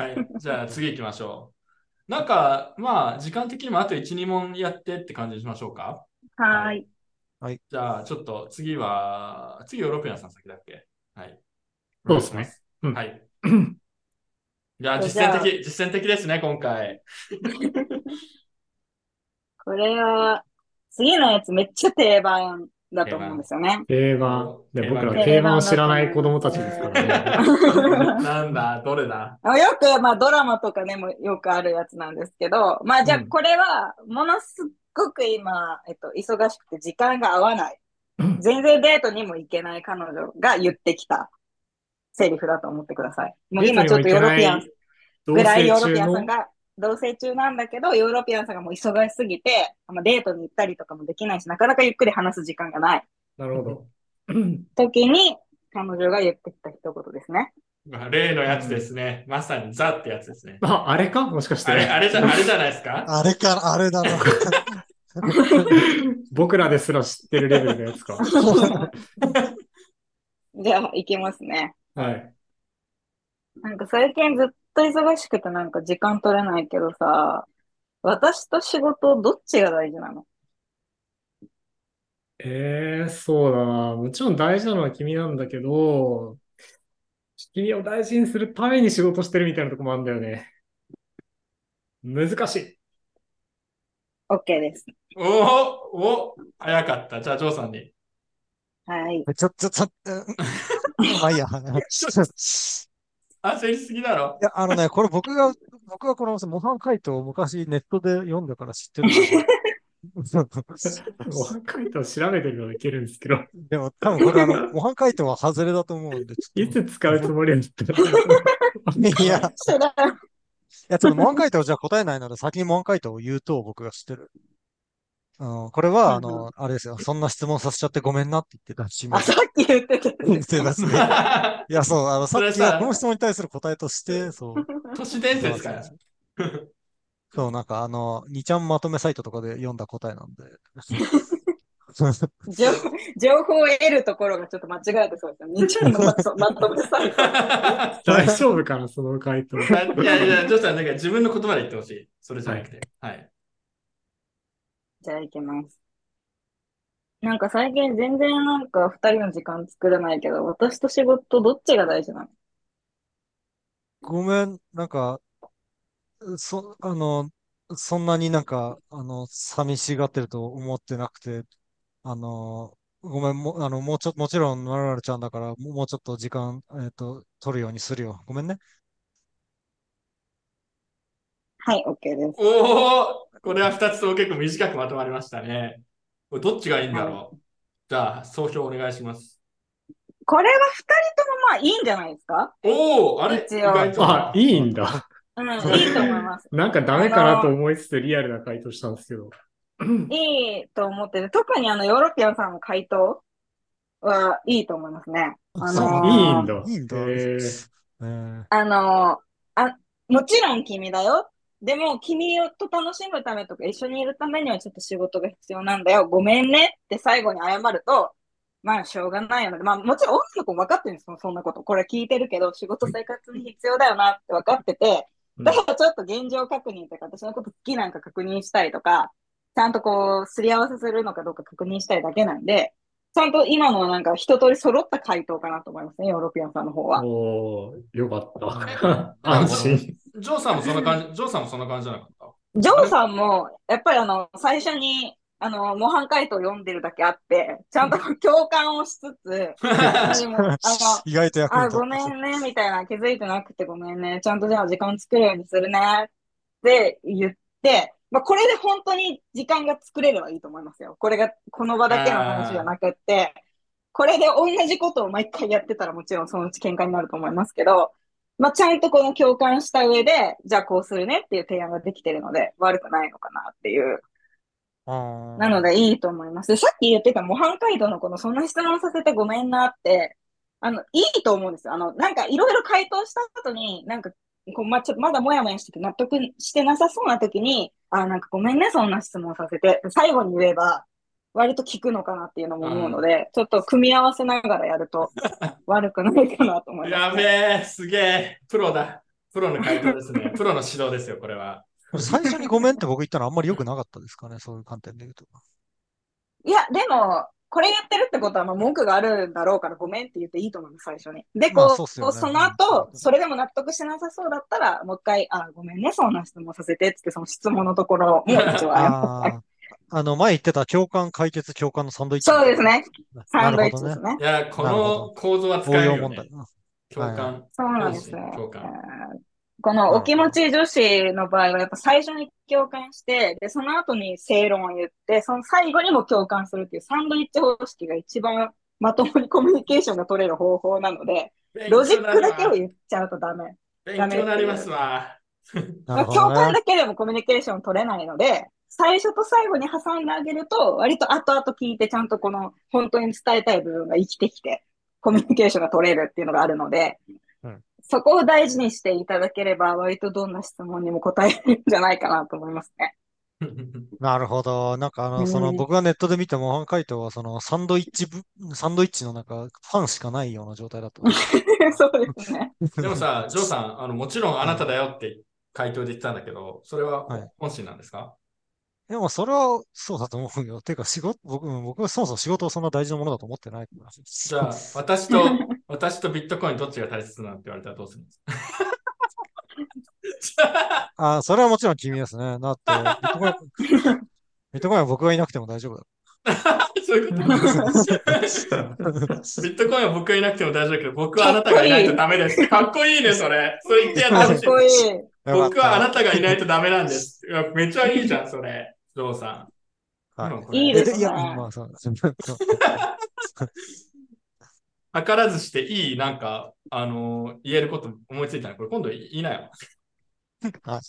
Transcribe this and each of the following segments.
はい。じゃあ次行きましょう。なんか、まあ、時間的にもあと1、2問やってって感じにしましょうか。はーい。じゃあ、ちょっと次は、次ヨーロピアンさん先だっけ？はい。そうですねうんはい。いや、実じゃあ践的、実践的ですね、今回。これは、次のやつめっちゃ定番だと思うんですよね。定番。で、僕ら定番を知らない子供たちですからね。なんだ、どれだ？あよく、まあドラマとかでもよくあるやつなんですけど、まあじゃあうんこれは、ものすっごく今、えっと、忙しくて時間が合わない。全然デートにも行けない彼女が言ってきたセリフだと思ってください。もう今ちょっとヨーロピアン同ぐらいヨーロピアンさんが同棲中なんだけど、ヨーロピアンさんがもう忙しすぎて、まあ、デートに行ったりとかもできないし、なかなかゆっくり話す時間がないなるほど。時に、彼女が言ってきた一言ですね。まあ例のやつですね。まさにザってやつですね。あ、あれか？もしかして。あれ、あれじゃ、あれじゃないですか？あれか、あれだな。僕らですら知ってるレベルのやつか。じゃあ、行きますね。はい。なんか最近ずっと忙しくてなんか時間取れないけどさ、私と仕事どっちが大事なの？ええそうだな。もちろん大事なのは君なんだけど、君を大事にするために仕事してるみたいなとこもあるんだよね。難しい。?OK です。おおお早かった。じゃあ、ジョーさんに。はい。ちょ、ちょ、ちょ、うんま あいいや。い焦りすぎだろ？や、あのね、これ僕が、僕がこの模範解答を昔ネットで読んだから知ってる模範解答調べてみるのいけるんですけど、でも多分これあの、模範解答は外れだと思うんで、ちょっいつ使うつもりなんだったら。といや、いや、ちょっと模範解答をじゃあ答えないので、先に模範解答を言うと僕が知ってる。あの、これは、あうんの、あれですよ。そんな質問させちゃってごめんなって言ってたし、あ、さっき言ってた。言ってますね。いや、そう、あの、さそれさっきはこの質問に対する答えとして、そう。都市伝説かよ。そう、なんかあの、2ちゃんまとめサイトとかで読んだ答えなんで。情情報を得るところがちょっと間違えてそうですよね。ちゃんのまと めされた。大丈夫かな、その回答。いやいや、ジョーさん、なんか自分の言葉で言ってほしい。それじゃなくて。はい。じゃあ行きます。なんか最近全然なんか二人の時間作れないけど、私と仕事どっちが大事なの？ごめん、なんか、そ、あの、そんなになんか、あの、寂しがってると思ってなくて、あの、ごめん、も、あの、もうちょっと、もちろん、まるまるちゃんだから、もうもうちょっと時間、えっと、取るようにするよ。ごめんね。はい、OK です。おおこれは2つとも結構短くまとまりましたね。これどっちがいいんだろう？じゃあ、総評お願いします。これは二人ともまあいいんじゃないですか？おおあれ？一応意外とあ、いいんだ。うん、いいと思います。なんかダメかなと思いつつリアルな回答したんですけど。いいと思ってて、特にあのヨーロピアンさんの回答はいいと思いますね。あそうのーいいんだ。いいんだ。えーあのーあ、もちろん君だよ。でも、君と楽しむためとか一緒にいるためにはちょっと仕事が必要なんだよ。ごめんねって最後に謝ると、まあ、しょうがないよね。まあ、もちろん女の子も分かってるんですよ。そんなこと。これ聞いてるけど、仕事生活に必要だよなって分かってて、だからちょっと現状確認とか、私のこと好きなんか確認したりとか、ちゃんとこう、すり合わせするのかどうか確認したいだけなんで、ちゃんと今のはなんか一通り揃った回答かなと思いますね、ヨーロピアンさんの方は。おー、よかった。安心。ジョーさんもそんな感じ、ジョーさんもそんな感じじゃなかった？ジョーさんも、やっぱりあの、最初に、あの、模範解答を読んでるだけあって、ちゃんと共感をしつつ、意外と役にあ、立ごめんね、みたいな、気づいてなくてごめんね、ちゃんとじゃあ時間作るようにするね、って言って、まあ、これで本当に時間が作れればいいと思いますよ。これが、この場だけの話じゃなくって、これで同じことを毎回やってたらもちろんそのうち喧嘩になると思いますけど、まあ、ちゃんとこの共感した上で、じゃあこうするねっていう提案ができてるので、悪くないのかなっていう。なのでいいと思います。でさっき言ってた模範解答のこのそんな質問させてごめんなって、あの、いいと思うんですよ。あの、なんかいろいろ回答した後に、なんか、こうま、ちょっとまだもやもやしてて納得してなさそうな時に、あ、なんかごめんね、そんな質問させて。最後に言えば、割と聞くのかなっていうのも思うので、ちょっと組み合わせながらやると 悪くないかなと思います、やべえ、すげえ、プロだ。プロの回答ですね。プロの指導ですよ、これは。最初にごめんって僕言ったのあんまり良くなかったですかね、そういう観点で言うと。いや、でも、これ言ってるってことは、まあ、文句があるんだろうから、ごめんって言っていいと思います、最初に。で、まあこう、そうっすよねその後、それでも納得しなさそうだったら、もう一回、あ、ごめんね、そんな質問させてって、その質問のところも一応謝ああ、あの、前言ってた共感、解決、共感のサンドイッチ。そうですね。サンドイッ。チですね。いや、このど構造は使えるよね応用問題。な。共感。そうなんですね。共感えーこのお気持ち女子の場合は、やっぱ最初に共感して、で、その後に正論を言って、その最後にも共感するっていうサンドイッチ方式が一番まともにコミュニケーションが取れる方法なので、ロジックだけを言っちゃうとダメ。勉強になりますわ。ま。共感だけでもコミュニケーション取れないので、最初と最後に挟んであげると、割と後々聞いてちゃんとこの本当に伝えたい部分が生きてきて、コミュニケーションが取れるっていうのがあるので、うんそこを大事にしていただければ、割とどんな質問にも答えるんじゃないかなと思いますね。なるほど。なんかあの、うんその僕がネットで見た模範回答は、そのサンドイッチぶ、サンドイッチのなんかファンしかないような状態だった。そうですね。でもさ、ジョーさん、あの、もちろんあなただよって回答で言ってたんだけど、それははい本心なんですか、でもそれはそうだと思うよ。ていうか仕事、僕、僕はそもそも仕事をそんな大事なものだと思ってないから。じゃあ、私と、私とビットコインどっちが大切なのって言われたらどうするんですか？あ、それはもちろん君ですね。だって、ビットコイン、ビットコインは僕がいなくても大丈夫だ。そういうことビットコインは僕がいなくても大丈夫だけど、僕はあなたがいないとダメです。かっこいいね、それ。それ言ってやってほしい。かっこいい。僕はあなた。たがいないとダメなんです。めっちゃいいじゃん、それ。ジョーさん。はいいいですねいや、まあ 図らずしていい、なんか、あのー言えること思いついたのこれ今度言いなよ。は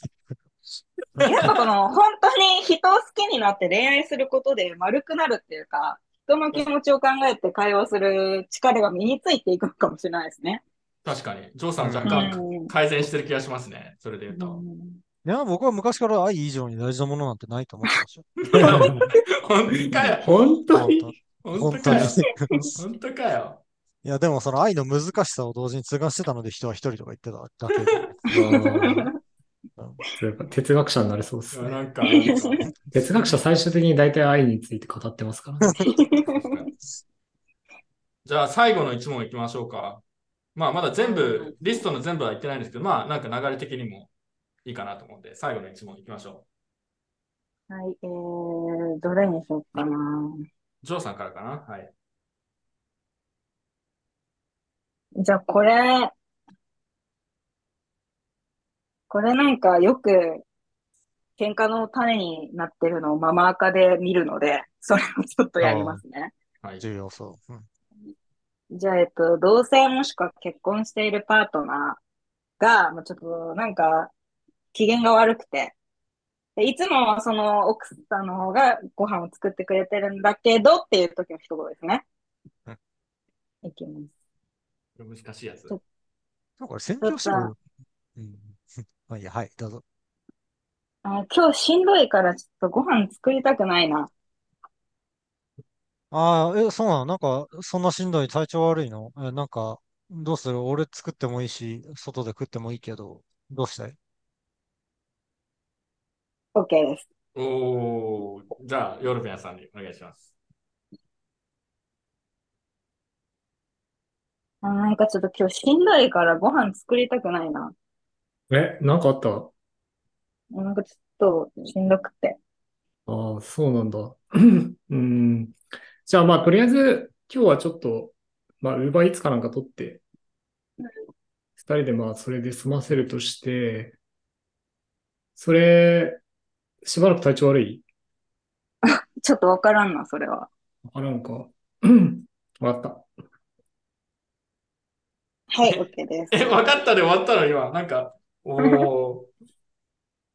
いやっぱこの、本当に人を好きになって恋愛することで丸くなるっていうか、人の気持ちを考えて会話する力が身についていくのかもしれないですね。確かに。ジョーさん若う干ん改善してる気がしますね。それで言うと。いや、僕は昔から愛以上に大事なものなんてないと思ってました。本当かよ。本当に？本本当に。当かよい。本当かよ。や、でもその愛の難しさを同時に痛感してたので人は一人とか言ってただけで。哲学者になれそうですね。いやなんか、なんか哲学者最終的に大体愛について語ってますからね。じゃあ最後の一問いきましょうか。まあまだ全部、リストの全部は言ってないんですけど、まあなんか流れ的にもいいかなと思うんで、最後の一問いきましょはい、えー、どれにしようかな。う。ジョーさんからかな？はい。じゃあこれ、これなんかよく喧嘩の種になってるのをママ垢で見るので、それをちょっとやりますね。はい。重要そう。うんじゃあ、えっと、同性もしくは結婚しているパートナーが、もうちょっとなんか機嫌が悪くて、でいつもその奥さんの方がご飯を作ってくれてるんだけどっていう時の一言ですね。いきます。難しいやつ。なんかこれ宣教師の、うん。まあいいや、はい、どうぞ。あ今日しんどいからちょっとご飯作りたくないな。ああ、え、そうなの？なんか、そんなしんどい体調悪いの？え、なんか、どうする？俺作ってもいいし、外で食ってもいいけど、どうしたい？OK です。おー、じゃあ、ヨルベンさんにお願いします。あなんかちょっと今日しんどいからご飯作りたくないな。え、なんかあった？なんかちょっとしんどくて。ああ、そうなんだ。うん。じゃあまあ、とりあえず、今日はちょっと、まあ、ウーバーイーツかなんか取って、二人でまあ、それで済ませるとして、それ、しばらく体調悪い？ちょっとわからんな、それは。あ、なんか、う んわかった。はい、OK です。え、分かったで終わったの今？なんか、お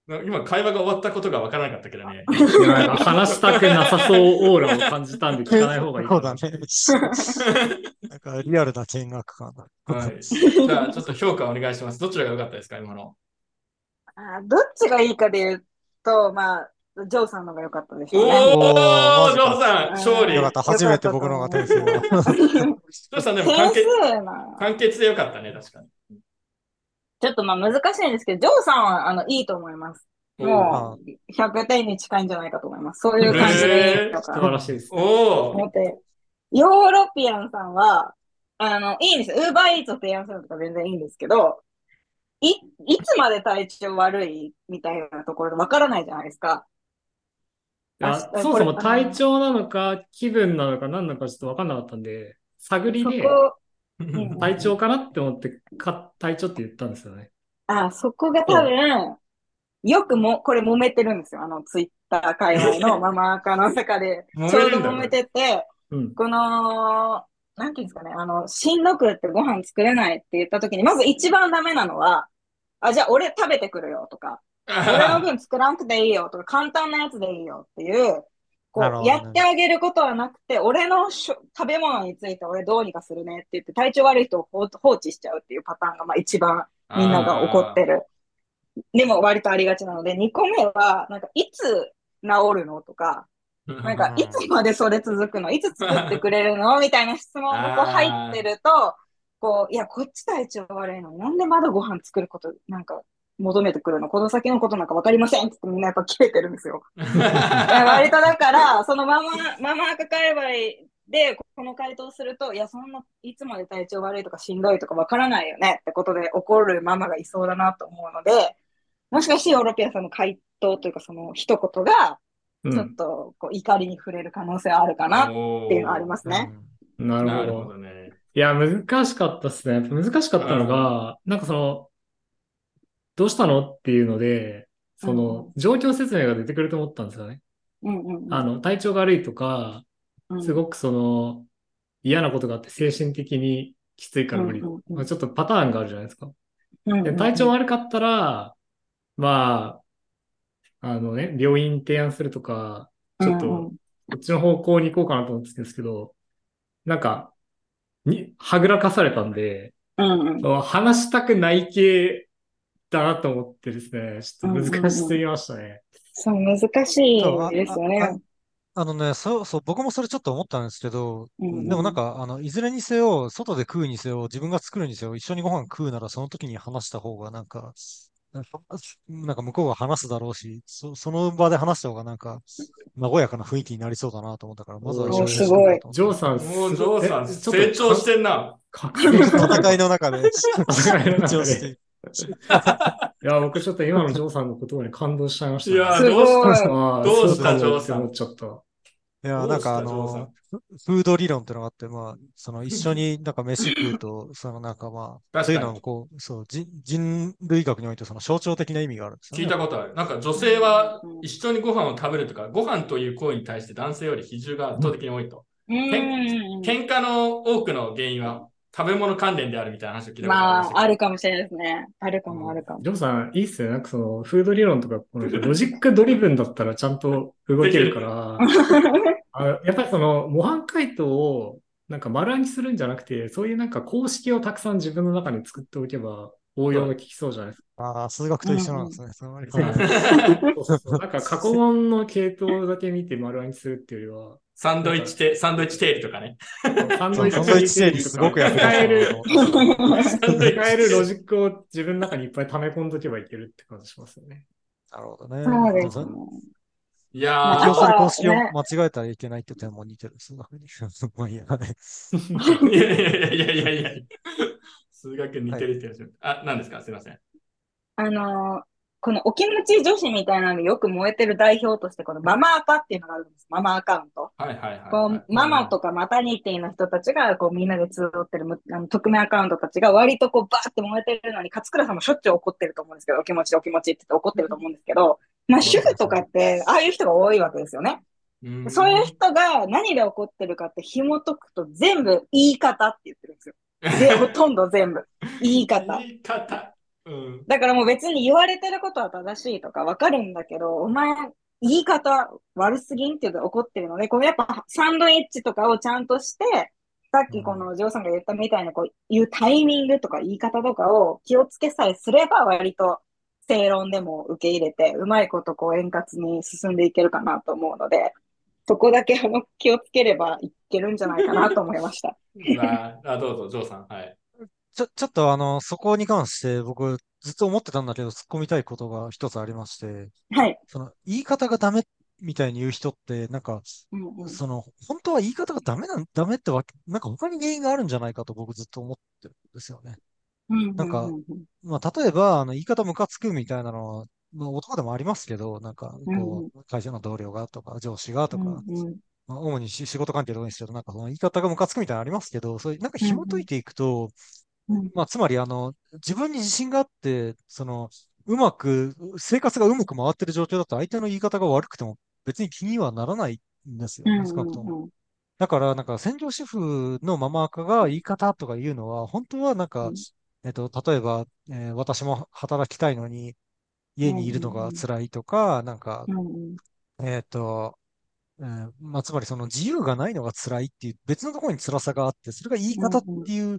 今、会話が終わったことが分からなかったけどね。話したくなさそうオーラを感じたんで聞かない方がいい。そうだね。なんか、リアルな見学感だ。はい。じゃあ、ちょっと評価お願いします。どちらが良かったですか今の？あどっちがいいかで言うと、まあ、ジョーさんのが良かったでしおょうね。ー、おーマジョーさん、勝利。ジよかった。初めて僕のが点数が。ョーさん、でも点簡潔、数な。簡潔で良かったね、確かに。ちょっとまあ難しいんですけど、ジョーさんはあのいいと思います。もう100点に近いんじゃないかと思います。そういう感じで素晴からしいです。おお。ヨーロピアンさんは、あの、いいんですよ。ウーバーイーツを提案するのとか全然いいんですけど、い、いつまで体調悪いみたいなところでわからないじゃないですか。そもそも体調なのか、気分なのか何なのかちょっと分かんなかったんで、探りそで。体調かなって思って、か体調って言ったんですよね。あ、そこが多分、よくも、これ揉めてるんですよ。あの、ツイッター界隈のママアカの中で、ちょうど揉めてて、うん。この、なんていうんですかね、あの、しんどくってご飯作れないって言った時に、まず一番ダメなのは、あ、じゃあ俺食べてくるよとか、俺の分作らなくていいよとか、簡単なやつでいいよっていう、こう、なるほどねやってあげることはなくて、俺のしょ食べ物について俺どうにかするねって言って、体調悪い人を放放置しちゃうっていうパターンが、まあ一番みんなが怒ってる。でも割とありがちなので、2個目は、なんか、いつ治るのとか、ななんか、いつまでそれ続くの？いつ作ってくれるの？みたいな質問がこう入ってると、こう、いや、こっち体調悪いの？になんでまだご飯作ること、なんか、求めてくるの？この先のことなんかわかりませんってみんなやっぱ切れてるんですよ。割とだから、そのまま、ママ赤界隈でこの回答すると、いや、そんな、いつまで体調悪いとかしんどいとかわからないよね？ってことで怒るママがいそうだなと思うので、もしかしてヨーロピアさんの回答というかその一言が、ちょっうん。とこう怒りに触れる可能性はあるかなっていうのはありますね。なるほど。なるほどね。いや、難しかったっすね。難しかったのが、なんかその、どうしたのっていうので、その、状況説明が出てくると思ったんですよね。うんうんうん。あの、体調が悪いとか、うんすごくその、嫌なことがあって精神的にきついから無理うんうんうんまあちょっとパターンがあるじゃないですか。うんうんうんで体調悪かったら、まあ、あのね、病院提案するとか、ちょっと、うんうんこっちの方向に行こうかなと思ってたんですけど、なんか、に、はぐらかされたんで、うんうん話したくない系だなと思ってですね、ちょっと難しすぎましたね。そう、難しいそうあですよあね。あのね、そう、そう、僕もそれちょっと思ったんですけど、うんでもなんか、あの、いずれにせよ、外で食うにせよ、自分が作るにせよ、一緒にご飯食うならその時に話した方がなんか、なんか向こうが話すだろうし、そ、その場で話した方がなんか、和やかな雰囲気になりそうだなと思ったから、まずはお一緒にすごい。ジョーさん、もう、ジョーさん、成長してんな。戦いの中で、戦いの中で。成長していいや、僕ちょっと今のジョーさんの言葉に感動しちゃいましたね。いやどうしたどうした？ジョーさん。って思っちゃった。いや、なんかあの、フフード理論ってのがあって、まあ、その一緒になんか飯食うと、そのなんかまあ、そういうのをこう、そう、人人類学においてその象徴的な意味があるんですよね。聞いたことある。なんか女性は一緒にご飯を食べるとか、ご飯という行為に対して男性より比重が圧倒的に多いと。うん喧嘩の多くの原因は？食べ物関連であるみたいな話を聞いたことありまあ、あるかもしれないですね。あるかも、あるかも。ジョーさん、いいっすよ。なんかその、フード理論とか、この logic driven だったらちゃんと動けるから、あやっぱりその、模範解答を、なんか丸暗記するんじゃなくて、そういうなんか公式をたくさん自分の中に作っておけば、応用が効きそうじゃないですああ、数学と一緒なんですね。うそうそうなんか過去問の系統だけ見て丸暗記するっていうよりサンドイッチテ、サンドイッチ定理とかね。は、サンドイッチ整理すごく役立つ使える、サンドイッチ使えるロジックを自分の中にいっぱい溜め込んどけばいけるって感じしますよね。なるほどね。そうですね。いやまあ適用するあとは公式をね間違えたらいけないって点も似てる。数学に。まあいいや、いやいやいやいやいやいや。数学似てるって話、あ、何ですかすいません。あのーこのお気持ち女子みたいなのでよく燃えてる代表として、このママアカっていうのがあるんです。ママアカウント。はいはいはい、こう、ママとかマタニティの人たちが、こう、みんなで集ってるむあの匿名アカウントたちが割とこう、バーって燃えてるのに、勝倉さんもしょっちゅう怒ってると思うんですけど、お気持ちお気持ちって言って怒ってると思うんですけど、まあ、主婦とかって、ああいう人が多いわけですよね。うんそういう人が何で怒ってるかって紐解くと全部言い方って言ってるんですよ。で、ほとんど全部。言い方。言い方。うん。だからもう別に言われてることは正しいとかわかるんだけど、お前、言い方悪すぎんっていうのが怒ってるので、このやっぱサンドイッチとかをちゃんとして、さっきこのジョーさんが言ったみたいなこう言うタイミングとか言い方とかを気をつけさえすれば割と正論でも受け入れて、うまいことこう円滑に進んでいけるかなと思うので、そこだけあの気をつければいけるんじゃないかなと思いました。ああ、どうぞ、ジョーさん。はい。ちょ、ちょっとあの、そこに関して僕ずっと思ってたんだけど、突っ込みたいことが一つありまして、はい。その、言い方がダメみたいに言う人って、なんか、うんうんその、本当は言い方がダメなん、ダメってわけ、なんか他に原因があるんじゃないかと僕ずっと思ってるんですよね。うんなんかうんうんまあ、例えば、あの、言い方ムカつくみたいなのは、まあ、男でもありますけど、なんか、こう、会社の同僚がとか、上司がとか、うんうんまあ、主にし仕事関係とかにですけど、なんかその言い方がムカつくみたいなのありますけど、そういう、なんか紐解いていくと、うんまあ、つまり、あの、自分に自信があって、その、うまく、生活がうまく回ってる状況だと相手の言い方が悪くても別に気にはならないんですよ少なくとも。うんだから、なんか、専業主婦のママ垢が言い方とか言うのは、本当はなんかうん、えっと、例えば、えー私も働きたいのに、家にいるのが辛いとか、なんか、えっと、えーまあ、つまりその自由がないのが辛いっていう別のところに辛さがあって、それが言い方っていう、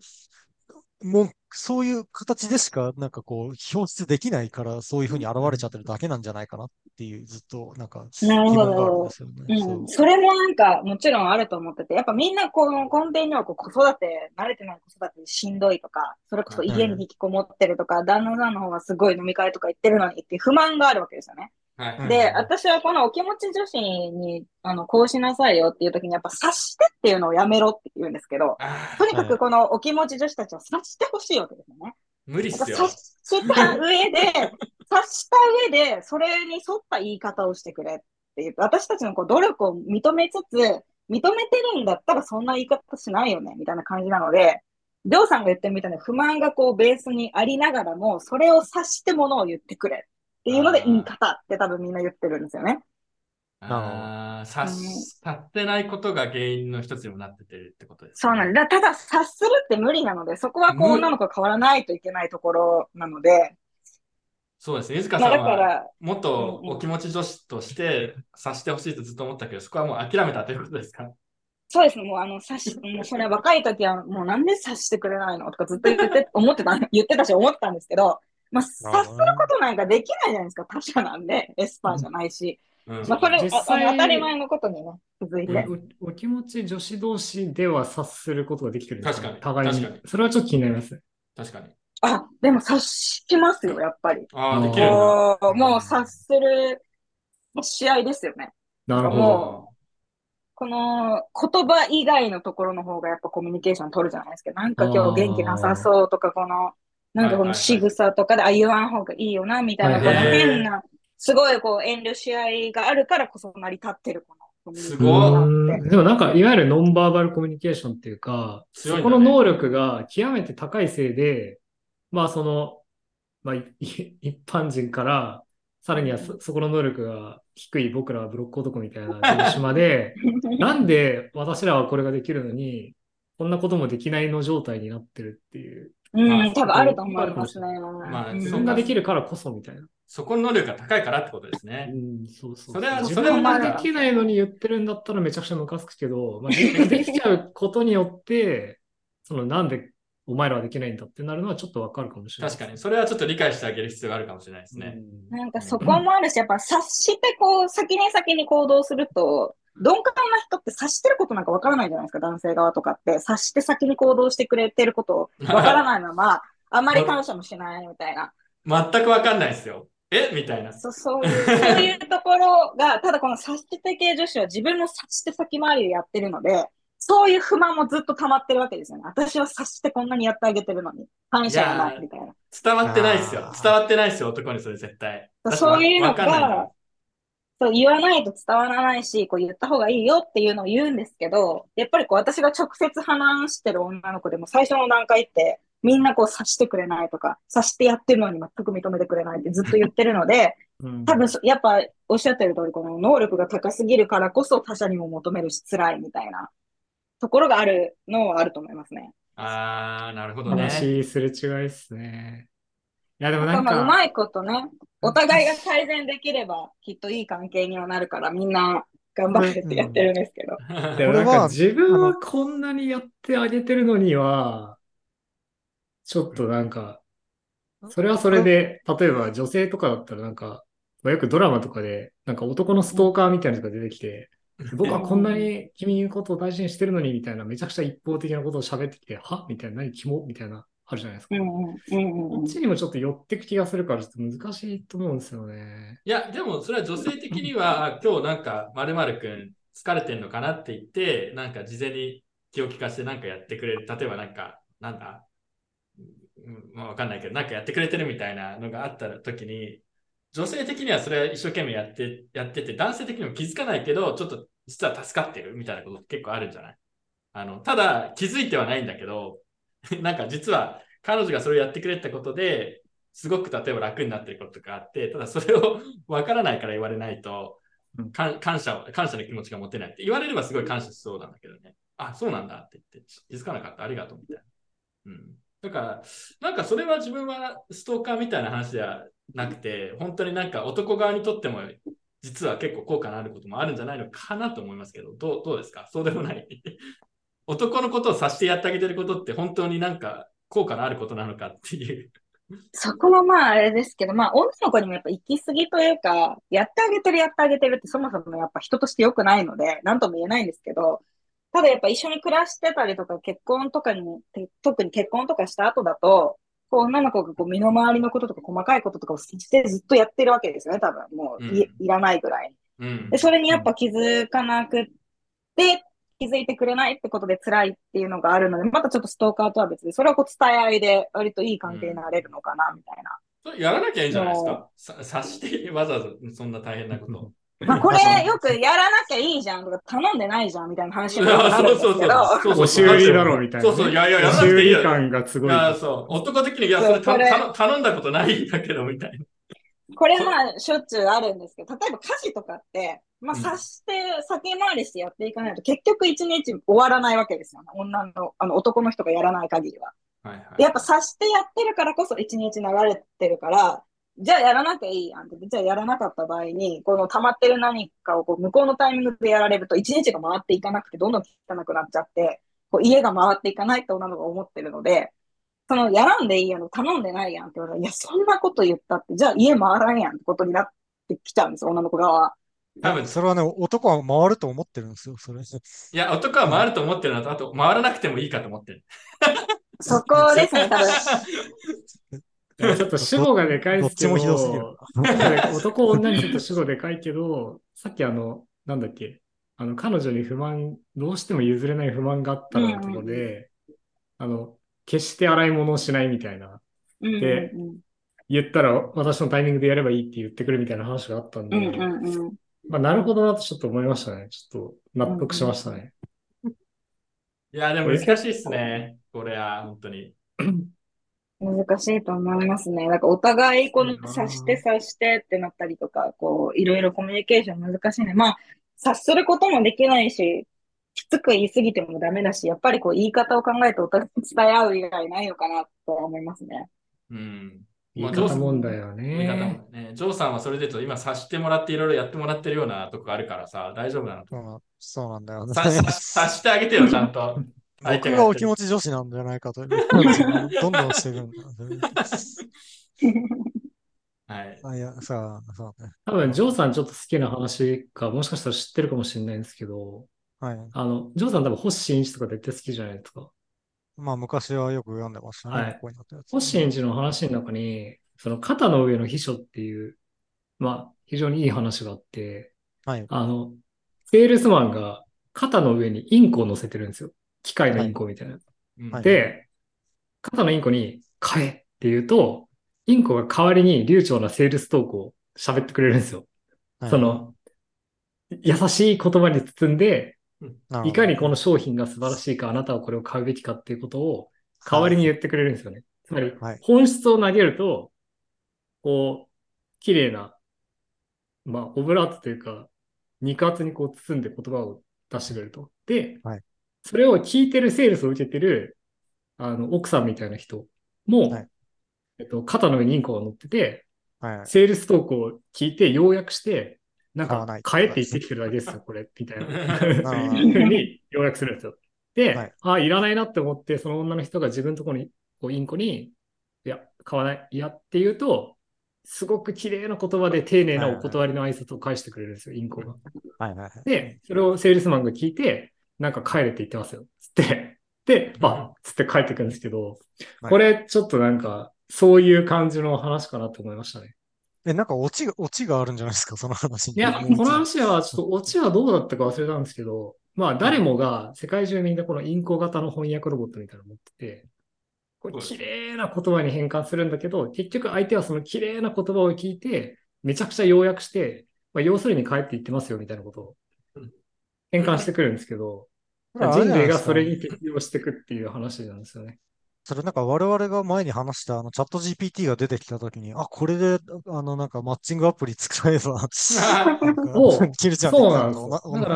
もう、そういう形でしか、なんかこう、表出できないから、そういうふうに現れちゃってるだけなんじゃないかなっていう、ずっと、なんか、疑なるほどね。そううん、それもなんか、もちろんあると思ってて、やっぱみんなこの根底にはこう子育て、慣れてない子育てしんどいとか、それこそ家に引きこもってるとか、旦那さんの方がすごい飲み会とか行ってるのにっていう不満があるわけですよね。で、私はこのお気持ち女子に、あの、こうしなさいよっていう時にやっぱ察してっていうのをやめろって言うんですけど、とにかくこのお気持ち女子たちは察してほしいわけですよね。無理っすよ。察した上で、察した上で、それに沿った言い方をしてくれっていう。私たちのこう努力を認めつつ、認めてるんだったらそんな言い方しないよね、みたいな感じなので、りょうさんが言ってるみたいな不満がこうベースにありながらも、それを察してものを言ってくれっていうので言い方って多分みんな言ってるんですよね。ああ、察し、てないことが原因の一つにもなっててってことです、そうなんだ。ただ察するって無理なので、そこはこう無女の子が変わらないといけないところなので、そうですね。ゆずかまあさんは、だから、もっとお気持ち女子として察してほしいとずっと思ったけど、そこはもう諦めたということですか？そうですね、もうあの、察し、もうそれ若い時はもうなんで察してくれないの？とかずっと言って、思ってた、言ってたし思ってたんですけど、まあ、察することなんかできないじゃないですか。他者なんで、エスパーじゃないし。うん。まあ、それ、あ実際当たり前のことにね、続いて。おお気持ち女子同士では察することができてるんです確かに互いに確かに。それはちょっと気になります。確かに。あ、でも察しますよ、やっぱり。ああ、うんできるんだ。もう、察する試合ですよね。なるほもど。この言葉以外のところの方がやっぱコミュニケーション取るじゃないですか。なんか今日元気なさそうとか、この、なんかこの仕草とかで、あ、言わん方がいいよな、みたいな、この変な、すごいこう遠慮し合いがあるからこそ成り立ってるこのコミュニケーシすごい。でもなんか、いわゆるノンバーバルコミュニケーションっていうか、ね。そこの能力が極めて高いせいで、まあその、まあい 一般人から、さらにはそそこの能力が低い僕らはブロック男みたいな人種まで、なんで私らはこれができるのに、こんなこともできないの状態になってるっていう。うん、多分あると思いますね。まあうん自分ができるからこそみたいな。そこの能力が高いからってことですうね。ん、そうそうそれは自それはできないのに言ってるんだったらめちゃくちゃムカつくけど、まあ、でできちゃうことによって、そのなんでお前らはできないんだってなるのはちょっとわかるかもしれない。確かに。それはちょっと理解してあげる必要があるかもしれないですね。うんなんかそこもあるし、やっぱ察してこう、先に先に行動すると、鈍感な人って察してることなんかわからないじゃないですか、男性側とかって。察して先に行動してくれてることわからないまま、あんまり感謝もしないみたいな。全くわかんないですよ。え？みたいな。そそういう、そういうところが、ただこの察して系女子は自分の察して先回りでやってるので、そういう不満もずっと溜まってるわけですよね。私は察してこんなにやってあげてるのに、感謝がないみたいな。伝わってないですよ伝わってないですよ、男にそれ絶対。そういうのが、そう言わないと伝わらないし、こう言った方がいいよっていうのを言うんですけど、やっぱりこう私が直接話してる女の子でも最初の段階って、みんなこう察してくれないとか、察してやってるのに全く認めてくれないってずっと言ってるので、うん多分そやっぱおっしゃってる通り、この能力が高すぎるからこそ他者にも求めるし辛いみたいなところがあるのはあると思いますね。あー、なるほどね。話すれ違いですね。いや、でもなんか、まあうまいことね、お互いが改善できればきっといい関係にはなるからみんな頑張ってってやってるんですけど。でもなんか自分はこんなにやってあげてるのには、ちょっとなんか、それはそれで、例えば女性とかだったらなんか、まあよくドラマとかで、なんか男のストーカーみたいなのが出てきて、僕はこんなに君のことを大事にしてるのにみたいな、めちゃくちゃ一方的なことを喋ってきて、は？みたいな、何？キモ？みたいなあるじゃないですか。こっちにもちょっと寄ってく気がするから、ちょっと難しいと思うんですよね。いや、でもそれは女性的には、今日なんか、まるまるくん疲れてんのかなって言って、なんか事前に気を利かしてなんかやってくれる。例えばなんか、なんだ、うんまあ、わかんないけど、なんかやってくれてるみたいなのがあった時に、女性的にはそれは一生懸命やって、やってて、男性的にも気づかないけど、ちょっと実は助かってるみたいなこと結構あるんじゃない？あの、ただ気づいてはないんだけど、なんか実は彼女がそれをやってくれたことで、すごく例えば楽になってることがあって、ただそれを 分からないから言われないと感謝を、感謝の気持ちが持てないって言われればすごい感謝しそうなんだけどね。あ、そうなんだって言って、気づかなかった、ありがとうみたいな。うん。だから、なんかそれは自分はストーカーみたいな話ではなくて、本当になんか男側にとっても、実は結構効果のあることもあるんじゃないのかなと思いますけど、どうどうですか？そうでもない。男のことを察してやってあげてることって本当になんか効果のあることなのかっていう。そこはまああれですけど、まあ女の子にもやっぱ行き過ぎというか、やってあげてるやってあげてるってそもそもやっぱ人として良くないので、なんとも言えないんですけど、ただやっぱ一緒に暮らしてたりとか結婚とかに、て特に結婚とかした後だと、こう女の子がこう身の回りのこととか細かいこととかをしてずっとやってるわけですよね、多分。もうい,、うんいらないぐらい。うんで、。それにやっぱ気づかなくって、気づいてくれないってことで辛いっていうのがあるので、またちょっとストーカーとは別で、それはこう伝え合いで割といい関係になれるのかな、みたいな。それやらなきゃいいんじゃないですかさ察してわざわざそんな大変なこと。まあこれよくやらなきゃいいじゃんとか頼んでないじゃんみたいな話いになやるんですけど、そうそうそう。押し売りだろうみたいなね。そうそう、いやいや、やらなくていいよ。感がすごい。いや、そう。男的に、いや、それたそれ頼頼んだことないんだけど、みたいな。これまあしょっちゅうあるんですけど、例えば家事とかって、まあうん察して先回りしてやっていかないと結局一日終わらないわけですよね。女の、あの男の人がやらない限りは。はいはい。でやっぱ察してやってるからこそ一日流れてるから、じゃあやらなきゃいいやんって、じゃあやらなかった場合に、この溜まってる何かをこう向こうのタイミングでやられると一日が回っていかなくてどんどん汚くなっちゃって、こう家が回っていかないって女の子が思ってるので、そのやらんでいいやん、頼んでないやんって言われたら、いや、そんなこと言ったって、じゃあ家回らんやんってことになってきちゃうんですよ、女の子側は。多分、それはね、男は回ると思ってるんですよ、それ。いや、男は回ると思ってるのと、あと、回らなくてもいいかと思ってる。そこですね、多分。ちょっと主語がでかいですけど、どっちもひどすぎる 男女にすると主語でかいけど、さっきあの、なんだっけ、あの、彼女に不満、どうしても譲れない不満があったらのところで、あの、決して洗い物をしないみたいな、うんうんでうん言ったら私のタイミングでやればいいって言ってくるみたいな話があったんで、うんうんうん。まあ、なるほどなとちょっと思いましたね。ちょっと納得しましたね。いや、でも難しいっすね。これは、本当に。難しいと思いますね。だからお互いこのうん察して察してってなったりとか、こういろいろコミュニケーション難しいね。まあ、察することもできないし、きつく言い過ぎてもダメだし、やっぱりこう言い方を考えてお互いに伝え合う以外ないのかなとは思いますね。うん。言い方問題よ言い方ね。もね。ジョーさんはそれでと、今察してもらっていろいろやってもらってるようなとこあるからさ、大丈夫なの？そうなそうなんだよね。察してあげてよ、ちゃんと。相手僕がお気持ち女子なんじゃないかと どんどんしてるんだ。はい。あ、いや、さあ、そうね。多分、ジョーさんちょっと好きな話か、もしかしたら知ってるかもしれないんですけど、はい。あの、ジョーさん多分星新一とか絶対好きじゃないですか。まあ、昔はよく読んでましたね。はい。星新一の話の中に、その肩の上の秘書っていう、まあ、非常にいい話があって、はい。あの、セールスマンが肩の上にインコを乗せてるんですよ。機械のインコみたいな。うんはいで、肩のインコに買えって言うと、インコが代わりに流暢なセールストークを喋ってくれるんですよ。はいそ、の、優しい言葉に包んで、いかにこの商品が素晴らしいか、あなたはこれを買うべきかっていうことを代わりに言ってくれるんですよね。つまりはい、本質を投げると、こう、綺麗な、まあ、オブラートというか、肉厚にこう包んで言葉を出してくれると。で、はいそれを聞いてるセールスを受けてる、あの、奥さんみたいな人も、はいえっと、肩の上にインコが乗ってて、はい。セールストークを聞いて、要約して、なんか買えって言ってきてるだけですよ、これ、みたいな。あふうに要約するんですよ。で、はいあ、いらないなって思って、その女の人が自分のところに、こうインコに、いや、買わない、いやって言うと、すごく綺麗な言葉で丁寧なお断りの挨拶を返してくれるんですよ、インコが。はいはいはい。で、それをセールスマンが聞いて、なんか帰れって言ってますよ。つって、で、あ、つって帰ってくるんですけど、はいこれちょっとなんか、そういう感じの話かなと思いましたね。え、なんかオチが、オチがあるんじゃないですか、その話に。いや、この話はちょっとオチはどうだったか忘れたんですけど、まあ誰もが世界中みんなこのインコ型の翻訳ロボットみたいなの持ってて、これ綺麗な言葉に変換するんだけど、結局相手はその綺麗な言葉を聞いて、めちゃくちゃ要約して、まあ、要するに帰って言ってますよみたいなことを変換してくるんですけど、あれじゃ人類がないですかそれに適応していくっていう話なんですよね。それなんか我々が前に話したあのチャット GPT が出てきたときに、あ、これで、あのなんかマッチングアプリ作れば、なんかおできるじゃんってそう言なんで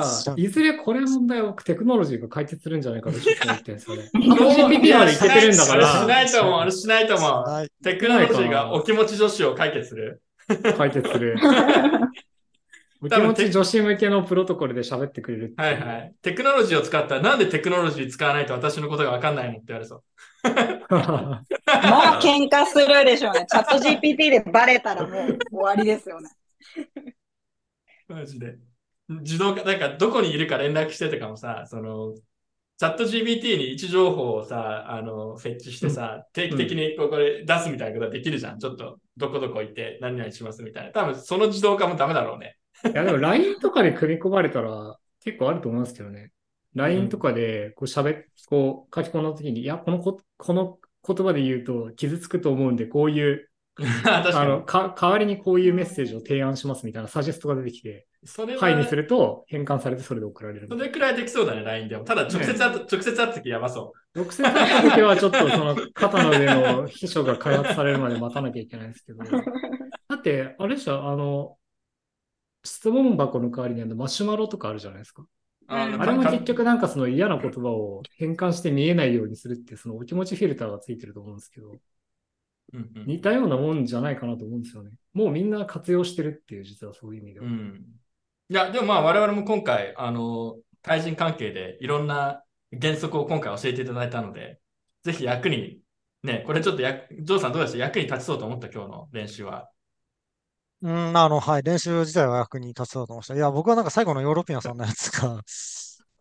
すだから、いずれこれ問題をテクノロジーが解決するんじゃないかと思ってるんですよね。い GPT やまでいけてるんだかあれしら、ないと思う、あれしないと思う。はいテクノロジーがお気持ち女子を解決する。解決する。お気持ち女子向けのプロトコルで喋ってくれるってはいはい。テクノロジーを使ったら、なんでテクノロジー使わないと私のことがわかんないのって言われそう。まあ喧嘩するでしょうね。チャット GPT でバレたらもう終わりですよね。マジで。自動化、なんかどこにいるか連絡してとかもさ、その、チャット GPT に位置情報をさ、あの、設置してさ、定期的にここで出すみたいなことができるじゃん。ちょっと、どこどこ行って何々しますみたいな。多分、その自動化もダメだろうね。いや、でも LINE とかで組み込まれたら結構あると思いますけどね。LINE とかでこう喋っ、こう書き込んだときに、いや、このこ、この言葉で言うと傷つくと思うんで、こういう、あの、に。か、代わりにこういうメッセージを提案しますみたいなサジェストが出てきて、それは、はいにすると変換されてそれで送られる。それくらいできそうだね、LINE でも。ただ、直接会った、直接会った時やばそ直接会った時はちょっとその肩の上の秘書が開発されるまで待たなきゃいけないんですけど。だって、あれでしょ、あの、質問箱の代わりにあのマシュマロとかあるじゃないですか。う。あれもか結局なんかその嫌な言葉を変換して見えないようにするってそのお気持ちフィルターがついてると思うんですけど、うんうん似たようなもんじゃないかなと思うんですよね。もうみんな活用してるっていう実はそういう意味では。うん。いや、でもまあ我々も今回、あの、対人関係でいろんな原則を今回教えていただいたので、ぜひ役に、ね、これちょっとや、ジョーさんどうでした？役に立ちそうと思った今日の練習は。うん、あの、はい、練習自体は役に立つだと思いました。いや、僕はなんか最後のヨーロピアンさんのやつが、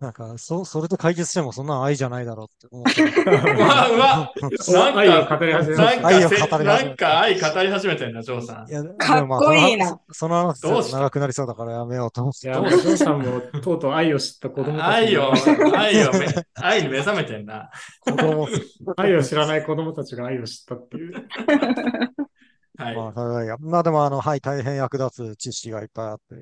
なんか、そ、それで解決してもそんなの愛じゃないだろうって思って。うわ、うわ、なんお愛をか、語り始めた。なんか愛を語せ、り始めなんか愛語り始めてんな、ジョーさんい。や、かっこいいなでもまあ その話、長くなりそうだからやめようと思って。いや、ジョーさんもとうとう愛を知った子供たち愛を愛をめ、愛に目覚めてんな。子供、愛を知らない子供たちが愛を知ったっていう。はい。まあ、それはいいやまあでも、あの、はい、大変役立つ知識がいっぱいあって、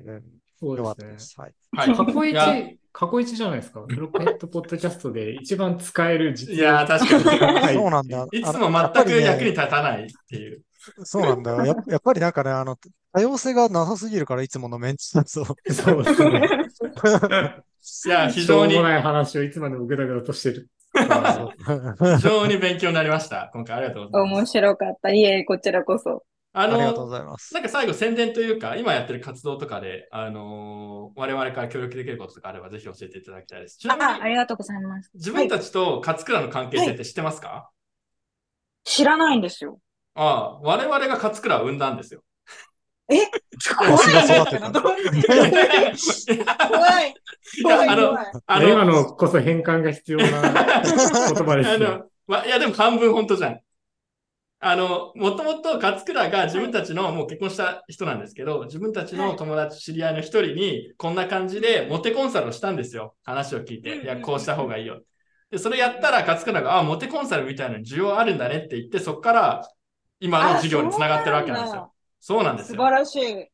そうよかっですねたで。す。はい。はい。過去一、過去一じゃないですか。プロペットポッドキャストで一番使える実いや、確かに。はいそうなんだ。いつも全く役に立たないっていう。そうなんだよ。や やっぱりなんかね、あの、多様性がなさすぎるから、いつものメンツだそう。そうですね。いや、非しょ常にうも、ない話をいつまでもぐだぐだとしてる。非常に勉強になりました。今回ありがとうございま面す。白かった。いえ、こちらこそ。あありがとうごの、ざいます。なんか最後宣伝というか、今やってる活動とかで、あのー我々から協力できることとかあれば、ぜひ教えていただきたいです。ちなみあ、あに、りがとうございます。自分たちと勝倉の関係性って知ってますか、知らないんですよ。ああ、我々が勝倉を生んだんですよ。え？怖い。怖い、やあの。あ今の、のこそ変換が必要な 言葉ですよ。あの、ま、いや、でも半分本当じゃん。あの、もともと勝倉が自分たちの、もう結婚した人なんですけど、自分たちの友達、知り合いの一人に、こんな感じでモテコンサルをしたんですよ。話を聞いて。いや、こうした方がいいよ。で、それやったら勝倉が、あ、モテコンサルみたいな需要あるんだねって言って、そこから今の授業につながってるわけなんですよ。そうなんですよ。素晴らしい。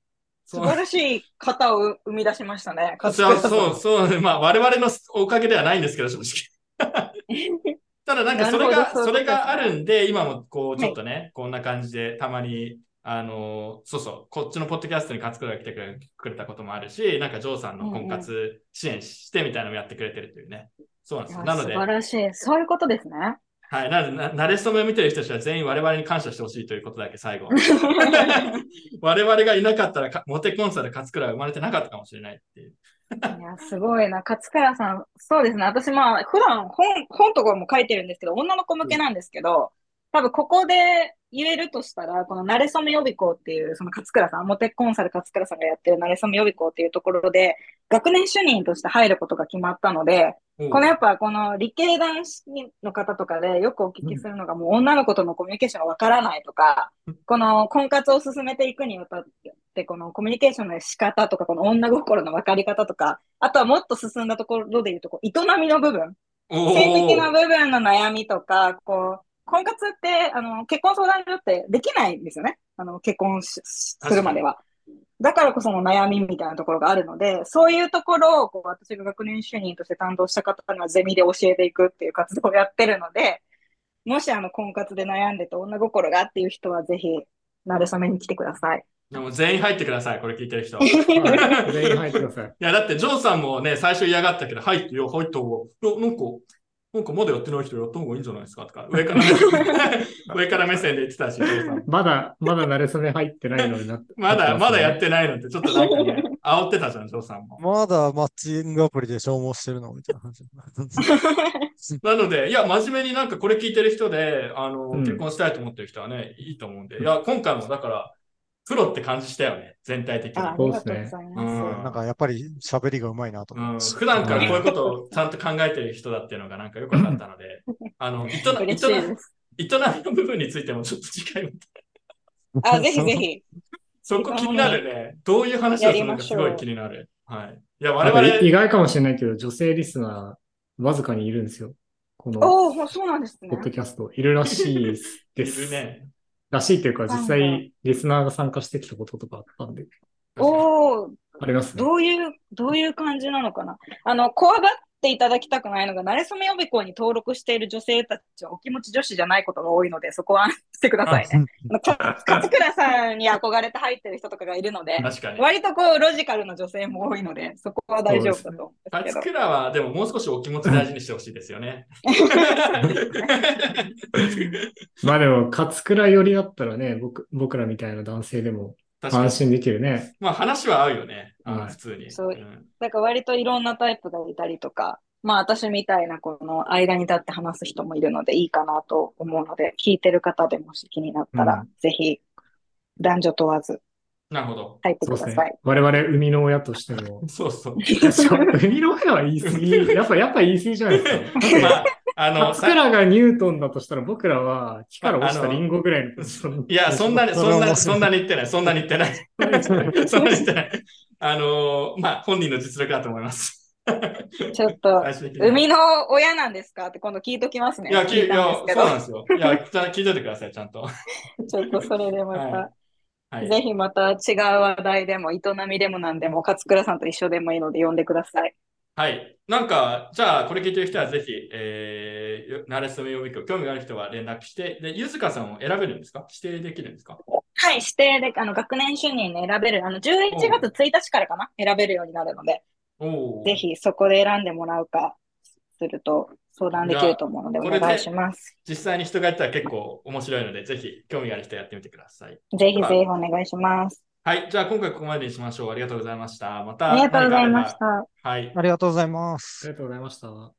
素晴らしい方を生み出しましたね。そう、そう、そう、まあ、我々のおかげではないんですけど、正直。ただなんかそれが、それがあるんで、今もこう、ちょっとね、こんな感じで、たまに、あの、そうそう、こっちのポッドキャストに勝倉が来てくれくれたこともあるし、なんかジョーさんの婚活支援してみたいなのもやってくれてるというね。そうなんですよ。なので、素晴らしい。そういうことですね。はい。なので、な慣れ初めを見てる人たちは全員我々に感謝してほしいということだけ最後。我々がいなかったらか、モテコンサル勝倉は生まれてなかったかもしれないっていう。いや、すごいな。勝倉さん、そうですね。私、まあ、普段本、本とかも書いてるんですけど、女の子向けなんですけど、多分ここで言えるとしたら、この慣れ初め予備校っていう、その勝倉さん、モテコンサル勝倉さんがやってる慣れ初め予備校っていうところで、学年主任として入ることが決まったので、このやっぱこの理系男子の方とかでよくお聞きするのがもう女の子とのコミュニケーションがわからないとか、この婚活を進めていくにあたって、このコミュニケーションの仕方とか、この女心の分かり方とか、あとはもっと進んだところで言うと、こう営みの部分、お性的なー部分の悩みとか、こう、婚活って、あの、結婚相談所ってできないんですよね。あの、結婚しするまでは。だからこその悩みみたいなところがあるので、そういうところを、こう、私が学年主任として担当した方にはゼミで教えていくっていう活動をやってるので、もしあの、婚活で悩んでて女心がっていう人はぜひ、なるさめに来てください。でも全員入ってください、これ聞いてる人。全員入ってください。や、だってジョーさんもね、最初嫌がったけど、入ってよ、入った方が、なんか、なんかまだやってない人やった方がいいんじゃないですか？とか、上から目線 上から目線で言ってたし。まだ、まだ慣れ初め入ってないのになって。まだ、まだやっる。てないのって、ちょっとなんかね、煽ってたじゃん、ジョーさんも。まだマッチングアプリで消耗してるの？みたいな感じ。なので、いや、真面目になんかこれ聞いてる人で、あの、うん結婚したいと思ってる人はね、いいと思うんで。いや、今回もだから、プロって感じしたよね、全体的に。あありがとうございます。うんなんかやっぱり喋りがうまいなと思いうん、ます。普段からこういうことをちゃんと考えてる人だっていうのがなんかよくわかったので、あの、営みの部分についてもちょっと次回も、あ、ぜひぜひ。そこ気になるね。どういう話をするのかすごい気になる。はい。いや、我なんか々、意外かもしれないけど、女性リスナー、わずかにいるんですよ。この、そうなんですねポッ。ドキャスト。いるらしいです。いるね。らしいっていうか、実際、リスナーが参加してきたこととかあったんで、おお、ありますね。どういう、どういう感じなのかな。あの、怖がっていただきたくないのが、なれそめ予備校に登録している女性たちはお気持ち女子じゃないことが多いので、そこはしてくださいね。勝倉さんに憧れて入ってる人とかがいるので、確かに。割とこう、ロジカルな女性も多いので、そこは大丈夫だと思うんです勝けど。倉は、でももう少しお気持ち大事にしてほしいですよね。まあでも、勝倉寄りだったらね、僕、僕らみたいな男性でも安。心できるね。まあ話は合うよね。はい普通に。そうんだから割といろんなタイプがいたりとか、まあ私みたいなこの間に立って話す人もいるのでいいかなと思うので、聞いてる方でもし気になったら、うんぜひ男女問わずなるほど。入ってください。。我々、生みの親としても。そうそう。生みの親は言い過ぎ。やっぱ、やっぱ言い過ぎじゃないですか。まあ、あの、勝倉がニュートンだとしたら僕らは木から落ちたリンゴぐらいの。いや、そんなに、そんなに、そんなに言ってない。そんなに言ってない。そんなに言ってない。あのーまあ、本人の実力だと思います。ちょっと、生みの親なんですかって今度聞いときますね。いや、聞いや、たんですけどそうなんですよ。いや、ちゃ聞いといてください、ちゃんと。ちょっとそれでまた、ははい。ぜひまた違う話題でも、営みでも何でも、勝倉さんと一緒でもいいので呼んでください。はい。なんか、じゃあ、これ聞いてる人はぜひ、えー、なれそめ予備校、興味がある人は連絡して、で、ゆずかさんを選べるんですか？指定できるんですか？はい、指定で、あの、学年主任に選べる、あの、11月1日からかな？選べるようになるので。ぜひそこで選んでもらうか、すると相談できると思うので、お願いします。実際に人がやったら結構面白いので、ぜひ興味がある人はやってみてください。ぜひぜひお願いします。はい。じゃあ、今回ここまでにしましょう。ありがとうございました。またありがとうございました。はい。ありがとうございますあり。がとうございました。